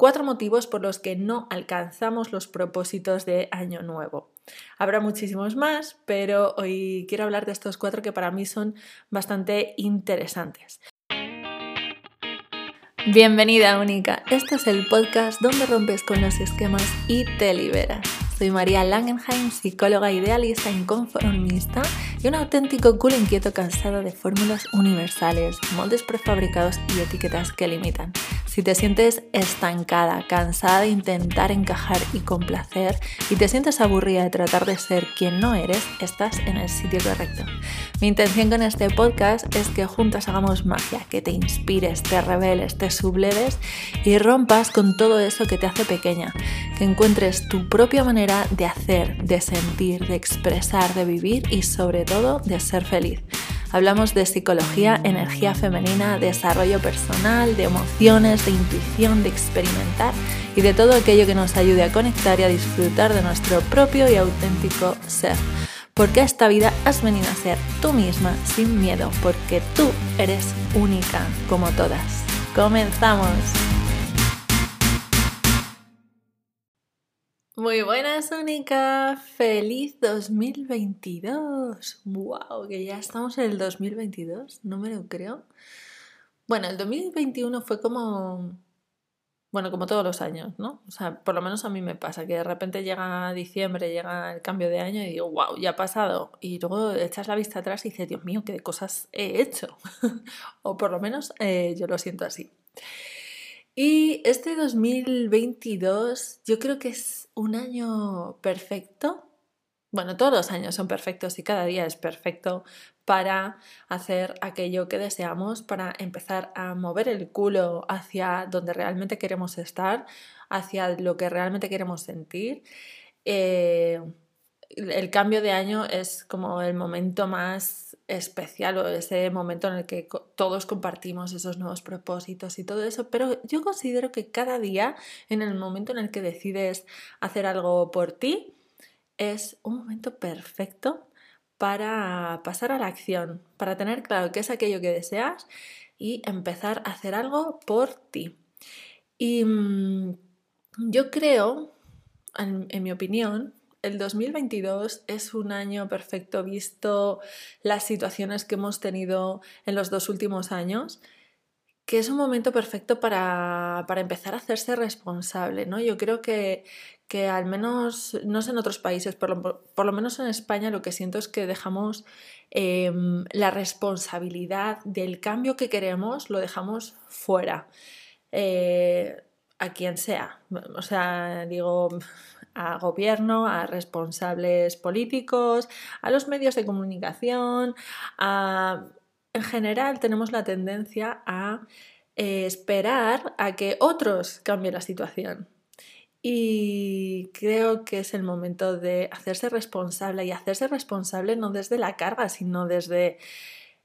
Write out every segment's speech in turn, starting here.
cuatro motivos por los que no alcanzamos los propósitos de año nuevo. Habrá muchísimos más, pero hoy quiero hablar de estos cuatro que para mí son bastante interesantes. Bienvenida única, este es el podcast donde rompes con los esquemas y te liberas. Soy María Langenheim, psicóloga idealista, inconformista y un auténtico culo inquieto cansado de fórmulas universales, moldes prefabricados y etiquetas que limitan. Si te sientes estancada, cansada de intentar encajar y complacer y te sientes aburrida de tratar de ser quien no eres, estás en el sitio correcto. Mi intención con este podcast es que juntas hagamos magia, que te inspires, te reveles, te subleves y rompas con todo eso que te hace pequeña, que encuentres tu propia manera de hacer, de sentir, de expresar, de vivir y sobre todo de ser feliz. Hablamos de psicología, energía femenina, desarrollo personal, de emociones, de intuición, de experimentar y de todo aquello que nos ayude a conectar y a disfrutar de nuestro propio y auténtico ser. Porque esta vida has venido a ser tú misma sin miedo, porque tú eres única como todas. ¡Comenzamos! Muy buenas, Única. Feliz 2022. ¡Wow! Que ya estamos en el 2022. No me lo creo. Bueno, el 2021 fue como. Bueno, como todos los años, ¿no? O sea, por lo menos a mí me pasa que de repente llega diciembre, llega el cambio de año y digo, wow, ya ha pasado. Y luego echas la vista atrás y dices, Dios mío, qué cosas he hecho. o por lo menos eh, yo lo siento así. Y este 2022 yo creo que es un año perfecto. Bueno, todos los años son perfectos y cada día es perfecto para hacer aquello que deseamos, para empezar a mover el culo hacia donde realmente queremos estar, hacia lo que realmente queremos sentir. Eh, el cambio de año es como el momento más especial o ese momento en el que todos compartimos esos nuevos propósitos y todo eso, pero yo considero que cada día, en el momento en el que decides hacer algo por ti, es un momento perfecto para pasar a la acción, para tener claro qué es aquello que deseas y empezar a hacer algo por ti. Y mm, yo creo, en mi opinión, el 2022 es un año perfecto visto las situaciones que hemos tenido en los dos últimos años, que es un momento perfecto para, empezar a hacerse responsable, ¿no? Yo creo que, que al menos, no sé en otros países, por lo, menos en España lo que siento es que dejamos em, la responsabilidad del cambio que queremos, lo dejamos fuera. Eh, a quien sea. O sea, digo, a gobierno, a responsables políticos, a los medios de comunicación, en general tenemos la tendencia a eh, esperar a que otros cambien la situación. Y creo que es el momento de hacerse responsable y hacerse responsable no desde la carga, sino desde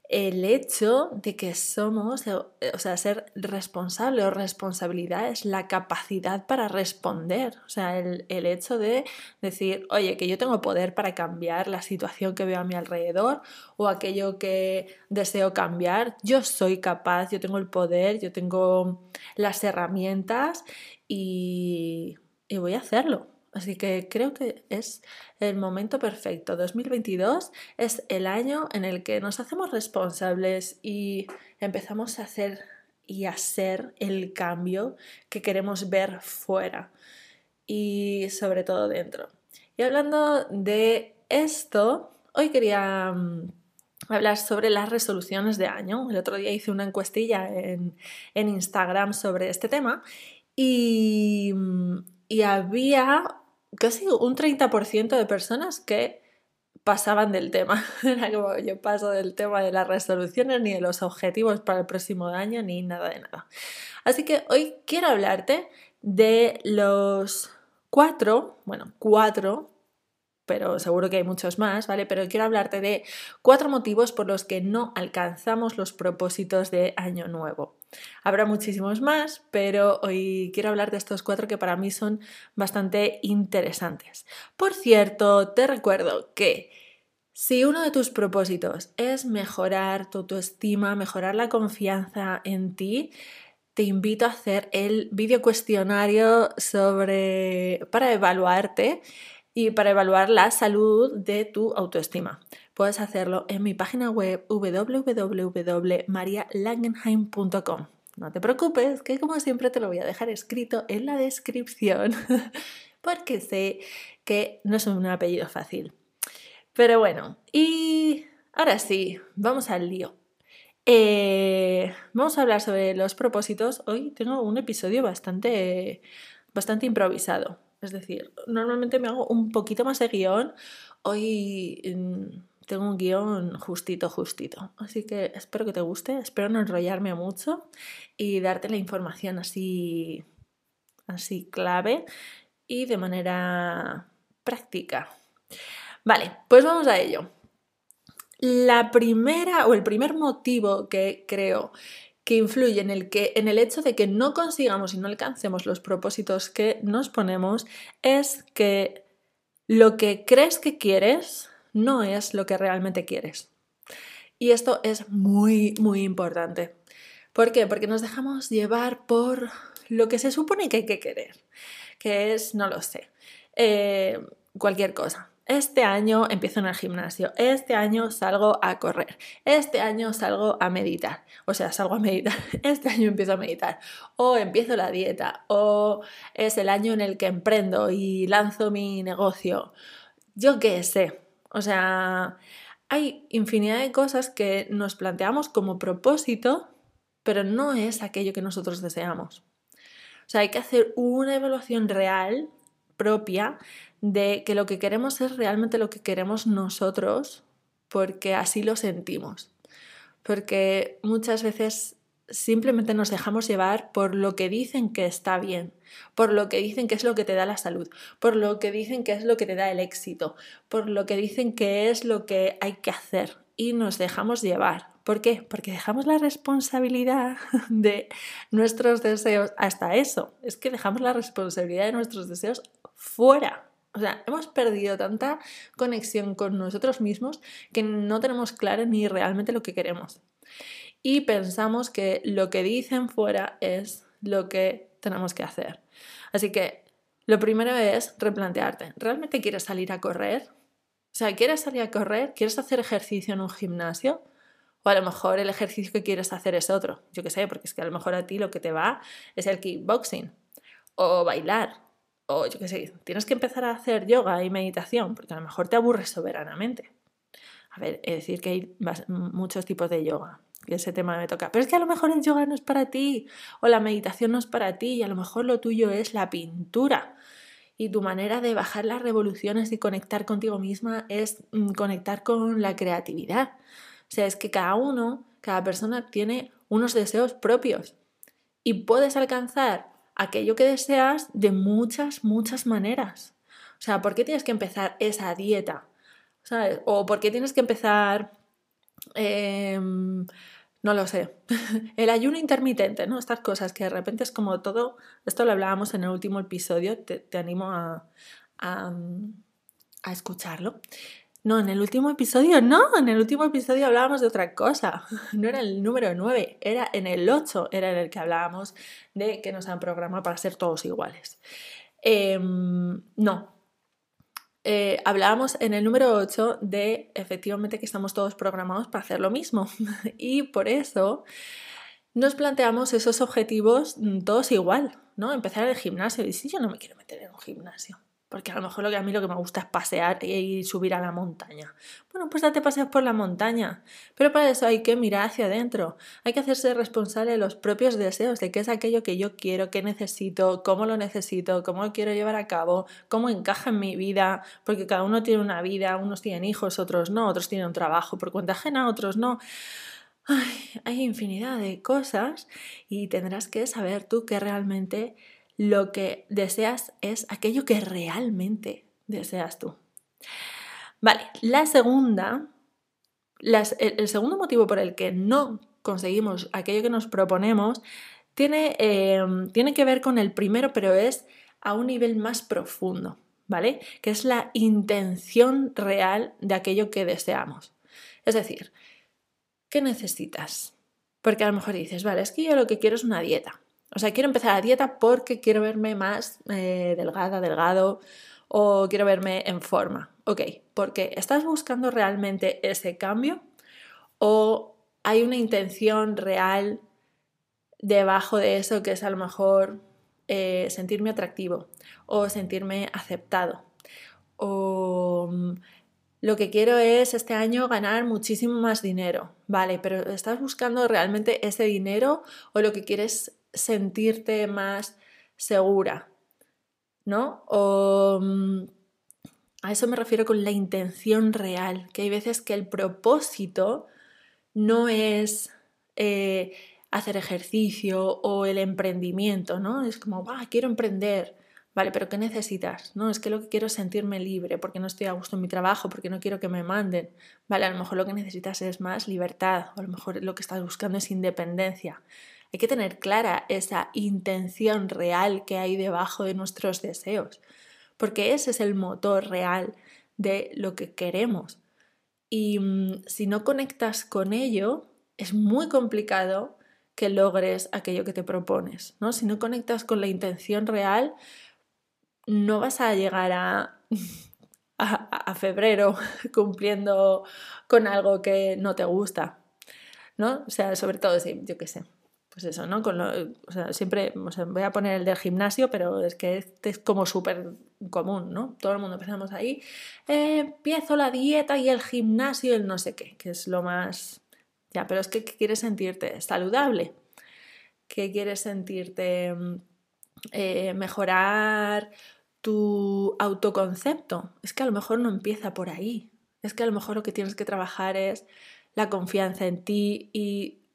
el hecho de que somos, o sea, ser responsable o responsabilidad es la capacidad para responder, o sea, el, hecho de decir, oye, que yo tengo poder para cambiar la situación que veo a mi alrededor o aquello que deseo cambiar, yo soy capaz, yo tengo el poder, yo tengo las herramientas y, y voy a hacerlo. Así que creo que es el momento perfecto. 2022 es el año en el que nos hacemos responsables y empezamos a hacer y a ser el cambio que queremos ver fuera y sobre todo dentro. Y hablando de esto, hoy quería mm, hablar sobre las resoluciones de año. El otro día hice una encuestilla en, Instagram sobre este tema y, mm, y había casi un 30% de personas que pasaban del tema. Era como yo paso del tema de las resoluciones, ni de los objetivos para el próximo año, ni nada de nada. Así que hoy quiero hablarte de los cuatro, bueno, cuatro pero seguro que hay muchos más, ¿vale? Pero quiero hablarte de cuatro motivos por los que no alcanzamos los propósitos de año nuevo. Habrá muchísimos más, pero hoy quiero hablar de estos cuatro que para mí son bastante interesantes. Por cierto, te recuerdo que si uno de tus propósitos es mejorar tu autoestima, mejorar la confianza en ti, te invito a hacer el vídeo cuestionario sobre para evaluarte y para evaluar la salud de tu autoestima. Puedes hacerlo en mi página web www.marialangenheim.com. No te preocupes, que como siempre te lo voy a dejar escrito en la descripción, porque sé que no es un apellido fácil. Pero bueno, y ahora sí, vamos al lío. Eh, vamos a hablar sobre los propósitos. Hoy tengo un episodio bastante, bastante improvisado. Es decir, normalmente me hago un poquito más de guion. Hoy mm, tengo un guion justito, justito. Así que espero que te guste. Espero no enrollarme mucho y darte la información así, así clave y de manera práctica. Vale, pues vamos a ello. La primera o el primer motivo que creo que influye en el, que, en el hecho de que no consigamos y no alcancemos los propósitos que nos ponemos es que lo que crees que quieres no es lo que realmente quieres. Y esto es muy, muy importante. ¿Por qué? Porque nos dejamos llevar por lo que se supone que hay que querer, que es, no lo sé, eh, cualquier cosa. Este año empiezo en el gimnasio, este año salgo a correr, este año salgo a meditar, o sea, salgo a meditar, este año empiezo a meditar, o empiezo la dieta, o es el año en el que emprendo y lanzo mi negocio, yo qué sé, o sea, hay infinidad de cosas que nos planteamos como propósito, pero no es aquello que nosotros deseamos. O sea, hay que hacer una evaluación real propia de que lo que queremos es realmente lo que queremos nosotros porque así lo sentimos. Porque muchas veces simplemente nos dejamos llevar por lo que dicen que está bien, por lo que dicen que es lo que te da la salud, por lo que dicen que es lo que te da el éxito, por lo que dicen que es lo que hay que hacer y nos dejamos llevar. ¿Por qué? Porque dejamos la responsabilidad de nuestros deseos hasta eso. Es que dejamos la responsabilidad de nuestros deseos fuera. O sea, hemos perdido tanta conexión con nosotros mismos que no tenemos claro ni realmente lo que queremos. Y pensamos que lo que dicen fuera es lo que tenemos que hacer. Así que lo primero es replantearte, ¿realmente quieres salir a correr? O sea, ¿quieres salir a correr? ¿Quieres hacer ejercicio en un gimnasio? O a lo mejor el ejercicio que quieres hacer es otro. Yo qué sé, porque es que a lo mejor a ti lo que te va es el kickboxing o bailar o yo qué sé, tienes que empezar a hacer yoga y meditación, porque a lo mejor te aburres soberanamente. A ver, es decir que hay muchos tipos de yoga, y ese tema me toca. Pero es que a lo mejor el yoga no es para ti, o la meditación no es para ti, y a lo mejor lo tuyo es la pintura. Y tu manera de bajar las revoluciones y conectar contigo misma es mm, conectar con la creatividad. O sea, es que cada uno, cada persona tiene unos deseos propios. Y puedes alcanzar aquello que deseas de muchas, muchas maneras. O sea, ¿por qué tienes que empezar esa dieta? ¿Sabes? O ¿por qué tienes que empezar, em, no lo sé, el ayuno intermitente, ¿no? Estas cosas que de repente es como todo, esto lo hablábamos en el último episodio, te, animo a, a, a escucharlo. No, en el último episodio no, en el último episodio hablábamos de otra cosa. No era el número 9, era en el 8, era en el que hablábamos de que nos han programado para ser todos iguales. Em, no. Eh, hablábamos en el número 8 de efectivamente que estamos todos programados para hacer lo mismo. y por eso nos planteamos esos objetivos mm, todos igual, ¿no? Empezar el gimnasio. Y si yo no me quiero meter en un gimnasio, porque a lo mejor lo que a mí lo que me gusta es pasear y subir a la montaña. Bueno, pues date paseos por la montaña. Pero para eso hay que mirar hacia adentro. Hay que hacerse responsable de los propios deseos, de qué es aquello que yo quiero, qué necesito, cómo lo necesito, cómo lo quiero llevar a cabo, cómo encaja en mi vida, porque cada uno tiene una vida, unos tienen hijos, otros no, otros tienen un trabajo por cuenta ajena, otros no. hay infinidad de cosas y tendrás que saber tú qué realmente lo que deseas es aquello que realmente deseas tú. Vale, la segunda, el, segundo motivo por el que no conseguimos aquello que nos proponemos tiene, em, tiene que ver con el primero, pero es a un nivel más profundo, ¿vale? Que es la intención real de aquello que deseamos. Es decir, ¿qué necesitas? Porque a lo mejor dices, vale, es que yo lo que quiero es una dieta O sea, quiero empezar la dieta porque quiero verme más eh, delgada, delgado o quiero verme en forma. Ok, porque estás buscando realmente ese cambio o hay una intención real debajo de eso que es a lo mejor eh, sentirme atractivo o sentirme aceptado o mm, lo que quiero es este año ganar muchísimo más dinero, vale, pero ¿estás buscando realmente ese dinero o lo que quieres sentirte más segura? ¿No? Mm, a eso me refiero con la intención real, que hay veces que el propósito no es eh, hacer ejercicio o el emprendimiento, ¿no? Es como, va, quiero emprender. Vale, pero ¿qué necesitas? No, es que lo que quiero es sentirme libre, porque no estoy a gusto en mi trabajo, porque no quiero que me manden. Vale, a lo mejor lo que necesitas es más libertad, o a lo mejor lo que estás buscando es independencia. Hay que tener clara esa intención real que hay debajo de nuestros deseos, porque ese es el motor real de lo que queremos. Y mm, si no conectas con ello, es muy complicado que logres aquello que te propones, ¿no? Si no conectas con la intención real, no vas a llegar a, febrero cumpliendo con algo que no te gusta, ¿no? O sea, sobre todo, sí, yo qué sé. Pues eso, ¿no? Con o sea, siempre voy a poner el del gimnasio, pero es que este es como súper común, ¿no? Todo el mundo empezamos ahí. Eh, empiezo la dieta y el gimnasio y el no sé qué, que es lo más. Ya, pero es que quieres sentirte saludable, que quieres sentirte eh, mejorar tu autoconcepto. Es que a lo mejor no empieza por ahí. Es que a lo mejor lo que tienes que trabajar es la confianza en ti y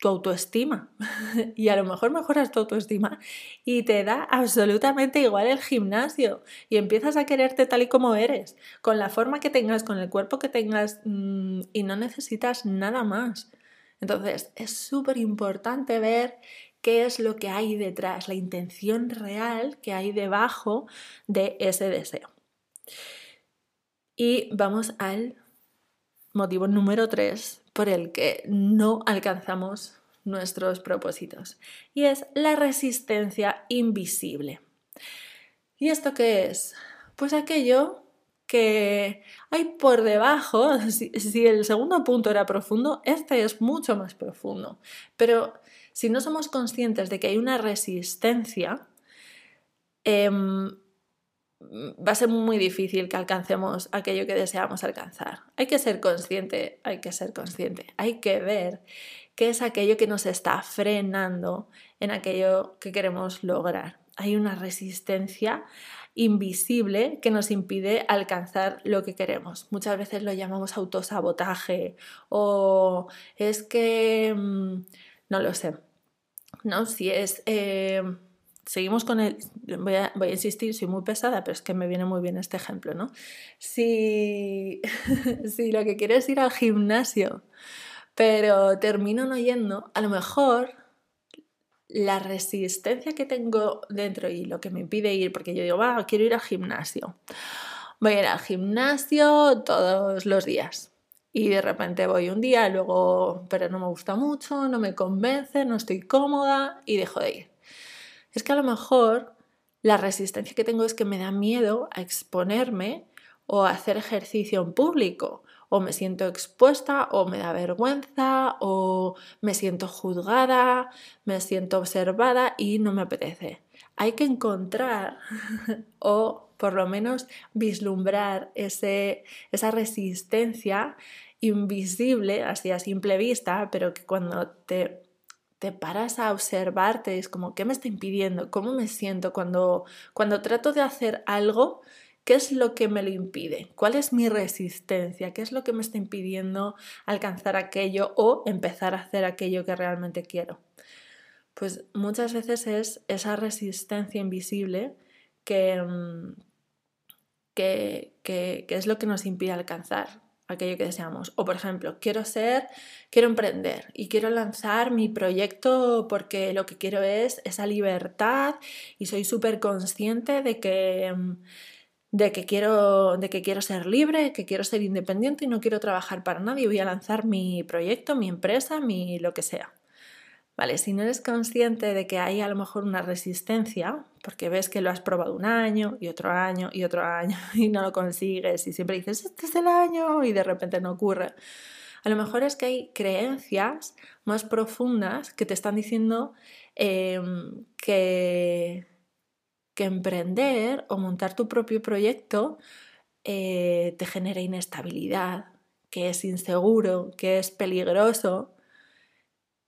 tu autoestima. y a lo mejor mejoras tu autoestima y te da absolutamente igual el gimnasio y empiezas a quererte tal y como eres, con la forma que tengas, con el cuerpo que tengas mm, y no necesitas nada más. Entonces es súper importante ver qué es lo que hay detrás, la intención real que hay debajo de ese deseo. Y vamos al motivo número tres por el que no alcanzamos nuestros propósitos y es la resistencia invisible. ¿Y esto qué es? Pues aquello que hay por debajo, si, el segundo punto era profundo, este es mucho más profundo, pero si no somos conscientes de que hay una resistencia, em, va a ser muy difícil que alcancemos aquello que deseamos alcanzar. Hay que ser consciente, hay que ser consciente, hay que ver qué es aquello que nos está frenando en aquello que queremos lograr. Hay una resistencia invisible que nos impide alcanzar lo que queremos. Muchas veces lo llamamos autosabotaje o es que mm, no lo sé. ¿No? Si es. Eh, seguimos con el. Voy a, insistir, soy muy pesada, pero es que me viene muy bien este ejemplo, ¿no? Si, si lo que quiero es ir al gimnasio, pero termino no yendo, a lo mejor la resistencia que tengo dentro y lo que me impide ir, porque yo digo, va, quiero ir al gimnasio. Voy a ir al gimnasio todos los días y de repente voy un día, luego, pero no me gusta mucho, no me convence, no estoy cómoda y dejo de ir. Es que a lo mejor la resistencia que tengo es que me da miedo a exponerme o a hacer ejercicio en público, o me siento expuesta, o me da vergüenza, o me siento juzgada, me siento observada y no me apetece. Hay que encontrar o por lo menos vislumbrar ese, esa resistencia invisible, así a simple vista, pero que cuando te, te paras a observarte es como, ¿qué me está impidiendo? ¿Cómo me siento cuando, cuando trato de hacer algo? ¿Qué es lo que me lo impide? ¿Cuál es mi resistencia? ¿Qué es lo que me está impidiendo alcanzar aquello o empezar a hacer aquello que realmente quiero? Pues muchas veces es esa resistencia invisible que, mm, que, es lo que nos impide alcanzar aquello que deseamos. O por ejemplo, quiero ser, quiero emprender y quiero lanzar mi proyecto porque lo que quiero es esa libertad y soy súper consciente de que, de, que quiero, de que quiero ser libre, que quiero ser independiente y no quiero trabajar para nadie. Voy a lanzar mi proyecto, mi empresa, mi lo que sea. Vale, si no eres consciente de que hay a lo mejor una resistencia, porque ves que lo has probado un año y otro año y otro año y no lo consigues y siempre dices, este es el año y de repente no ocurre. A lo mejor es que hay creencias más profundas que te están diciendo em, que, que emprender o montar tu propio proyecto eh, te genera inestabilidad, que es inseguro, que es peligroso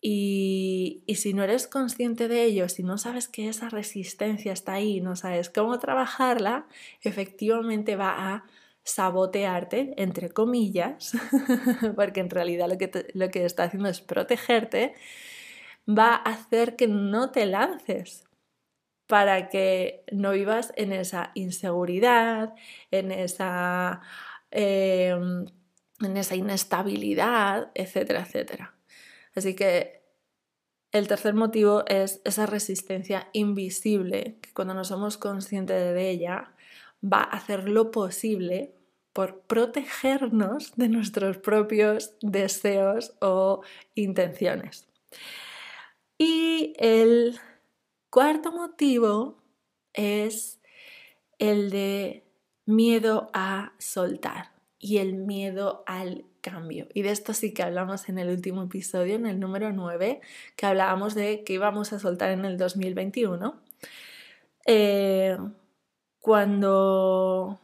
y, si no eres consciente de ello, si no sabes que esa resistencia está ahí, no sabes cómo trabajarla, efectivamente va a sabotearte, entre comillas, porque en realidad lo que, lo que está haciendo es protegerte, va a hacer que no te lances para que no vivas en esa inseguridad, en esa, em, en esa inestabilidad, etcétera, etcétera. Así que el tercer motivo es esa resistencia invisible, que cuando no somos conscientes de ella, va a hacer lo posible por protegernos de nuestros propios deseos o intenciones. Y el cuarto motivo es el de miedo a soltar y el miedo al cambio. Y de esto sí que hablamos en el último episodio, en el número 9, que hablábamos de que íbamos a soltar en el 2021. Eh, cuando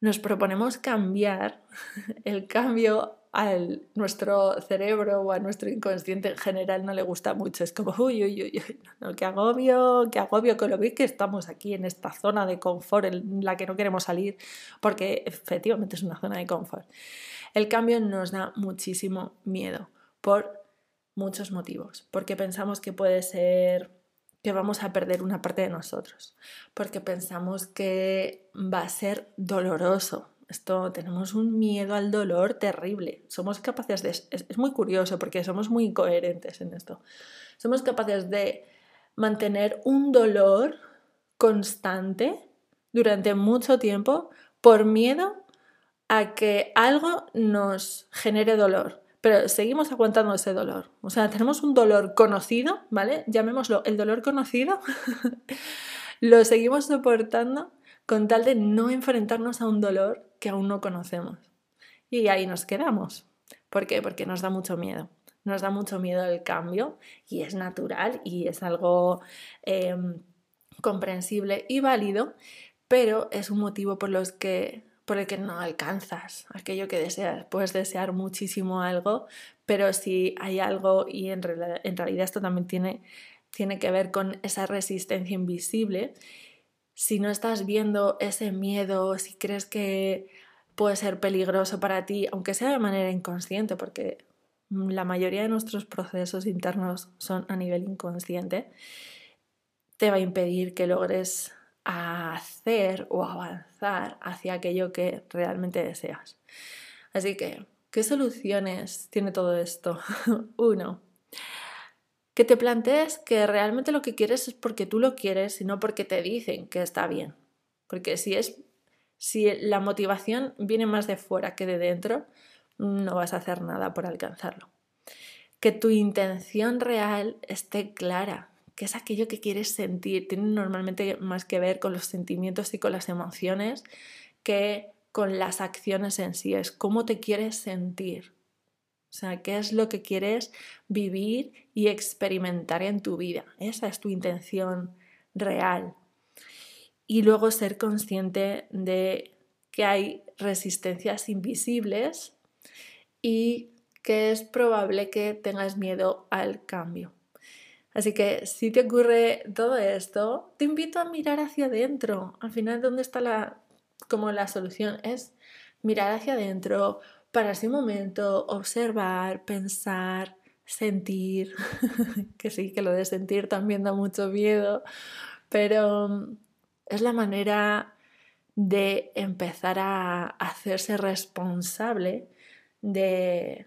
nos proponemos cambiar, el cambio a nuestro cerebro o a nuestro inconsciente en general no le gusta mucho. Es como, uy, uy, uy, no, qué agobio, qué agobio, que lo vi que estamos aquí en esta zona de confort en la que no queremos salir, porque efectivamente es una zona de confort. El cambio nos da muchísimo miedo por muchos motivos, porque pensamos que puede ser que vamos a perder una parte de nosotros, porque pensamos que va a ser doloroso. Esto tenemos un miedo al dolor terrible. Somos capaces de es, muy curioso porque somos muy coherentes en esto. Somos capaces de mantener un dolor constante durante mucho tiempo por miedo a que algo nos genere dolor, pero seguimos aguantando ese dolor. O sea, tenemos un dolor conocido, ¿vale? Llamémoslo el dolor conocido, lo seguimos soportando con tal de no enfrentarnos a un dolor que aún no conocemos. Y ahí nos quedamos. ¿Por qué? Porque nos da mucho miedo. Nos da mucho miedo el cambio y es natural y es algo em, comprensible y válido, pero es un motivo por los que por el que no alcanzas aquello que deseas. Puedes desear muchísimo algo, pero si hay algo, y en, realidad esto también tiene, tiene que ver con esa resistencia invisible, si no estás viendo ese miedo, si crees que puede ser peligroso para ti, aunque sea de manera inconsciente, porque la mayoría de nuestros procesos internos son a nivel inconsciente, te va a impedir que logres a hacer o avanzar hacia aquello que realmente deseas. Así que, ¿qué soluciones tiene todo esto? Uno, que te plantees que realmente lo que quieres es porque tú lo quieres y no porque te dicen que está bien. Porque si es si la motivación viene más de fuera que de dentro, no vas a hacer nada por alcanzarlo. Que tu intención real esté clara, que es aquello que quieres sentir. Tiene normalmente más que ver con los sentimientos y con las emociones que con las acciones en sí. Es cómo te quieres sentir. O sea, qué es lo que quieres vivir y experimentar en tu vida. Esa es tu intención real. Y luego ser consciente de que hay resistencias invisibles y que es probable que tengas miedo al cambio. Así que si te ocurre todo esto, te invito a mirar hacia adentro. Al final, ¿dónde está la, como la solución? Es mirar hacia adentro, pararse un momento, observar, pensar, sentir, que sí, que lo de sentir también da mucho miedo, pero mm, es la manera de empezar a hacerse responsable de,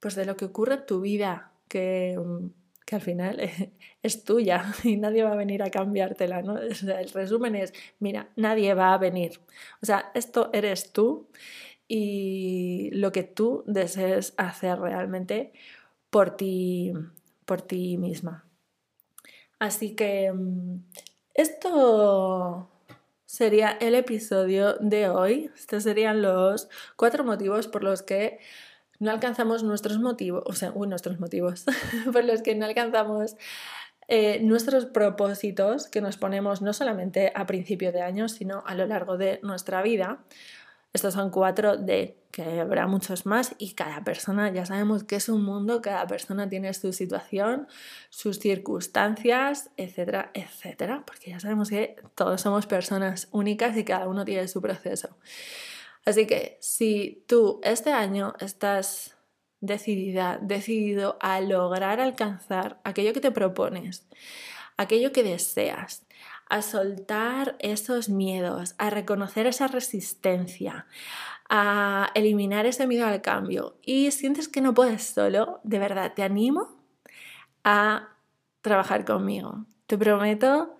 pues de lo que ocurre en tu vida, que mm, que al final es tuya y nadie va a venir a cambiártela, ¿no? el resumen es, mira, nadie va a venir. O sea, esto eres tú y lo que tú desees hacer realmente por ti, por ti misma. Así que mm, esto sería el episodio de hoy. Estos serían los cuatro motivos por los que no alcanzamos nuestros motivos, o sea, uy, nuestros motivos, por los que no alcanzamos eh, nuestros propósitos que nos ponemos no solamente a principio de año, sino a lo largo de nuestra vida. Estos son cuatro de que habrá muchos más y cada persona, ya sabemos que es un mundo, cada persona tiene su situación, sus circunstancias, etcétera, etcétera, porque ya sabemos que todos somos personas únicas y cada uno tiene su proceso. Así que si tú este año estás decidida, decidido a lograr alcanzar aquello que te propones, aquello que deseas, a soltar esos miedos, a reconocer esa resistencia, a eliminar ese miedo al cambio y sientes que no puedes solo, de verdad te animo a trabajar conmigo. Te prometo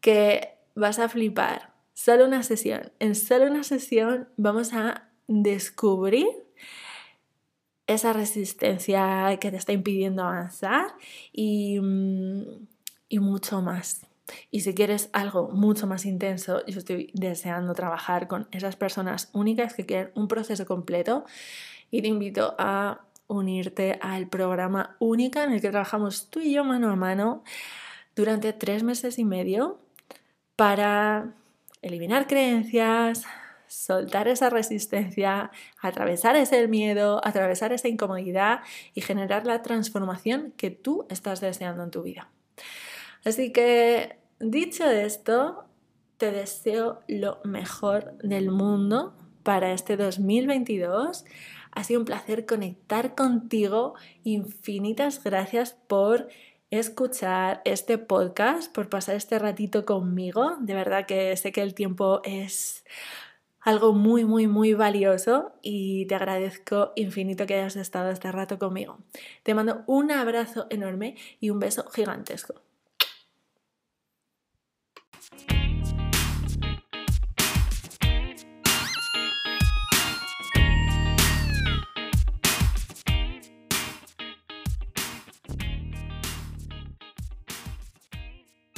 que vas a flipar. Solo una sesión. En solo una sesión vamos a descubrir esa resistencia que te está impidiendo avanzar y, mm, y mucho más. Y si quieres algo mucho más intenso, yo estoy deseando trabajar con esas personas únicas que quieren un proceso completo y te invito a unirte al programa única en el que trabajamos tú y yo mano a mano durante tres meses y medio para eliminar creencias, soltar esa resistencia, atravesar ese miedo, atravesar esa incomodidad y generar la transformación que tú estás deseando en tu vida. Así que, dicho esto, te deseo lo mejor del mundo para este 2022. Ha sido un placer conectar contigo. Infinitas gracias por escuchar este podcast, por pasar este ratito conmigo. De verdad que sé que el tiempo es algo muy, muy, muy valioso y te agradezco infinito que hayas estado este rato conmigo. Te mando un abrazo enorme y un beso gigantesco.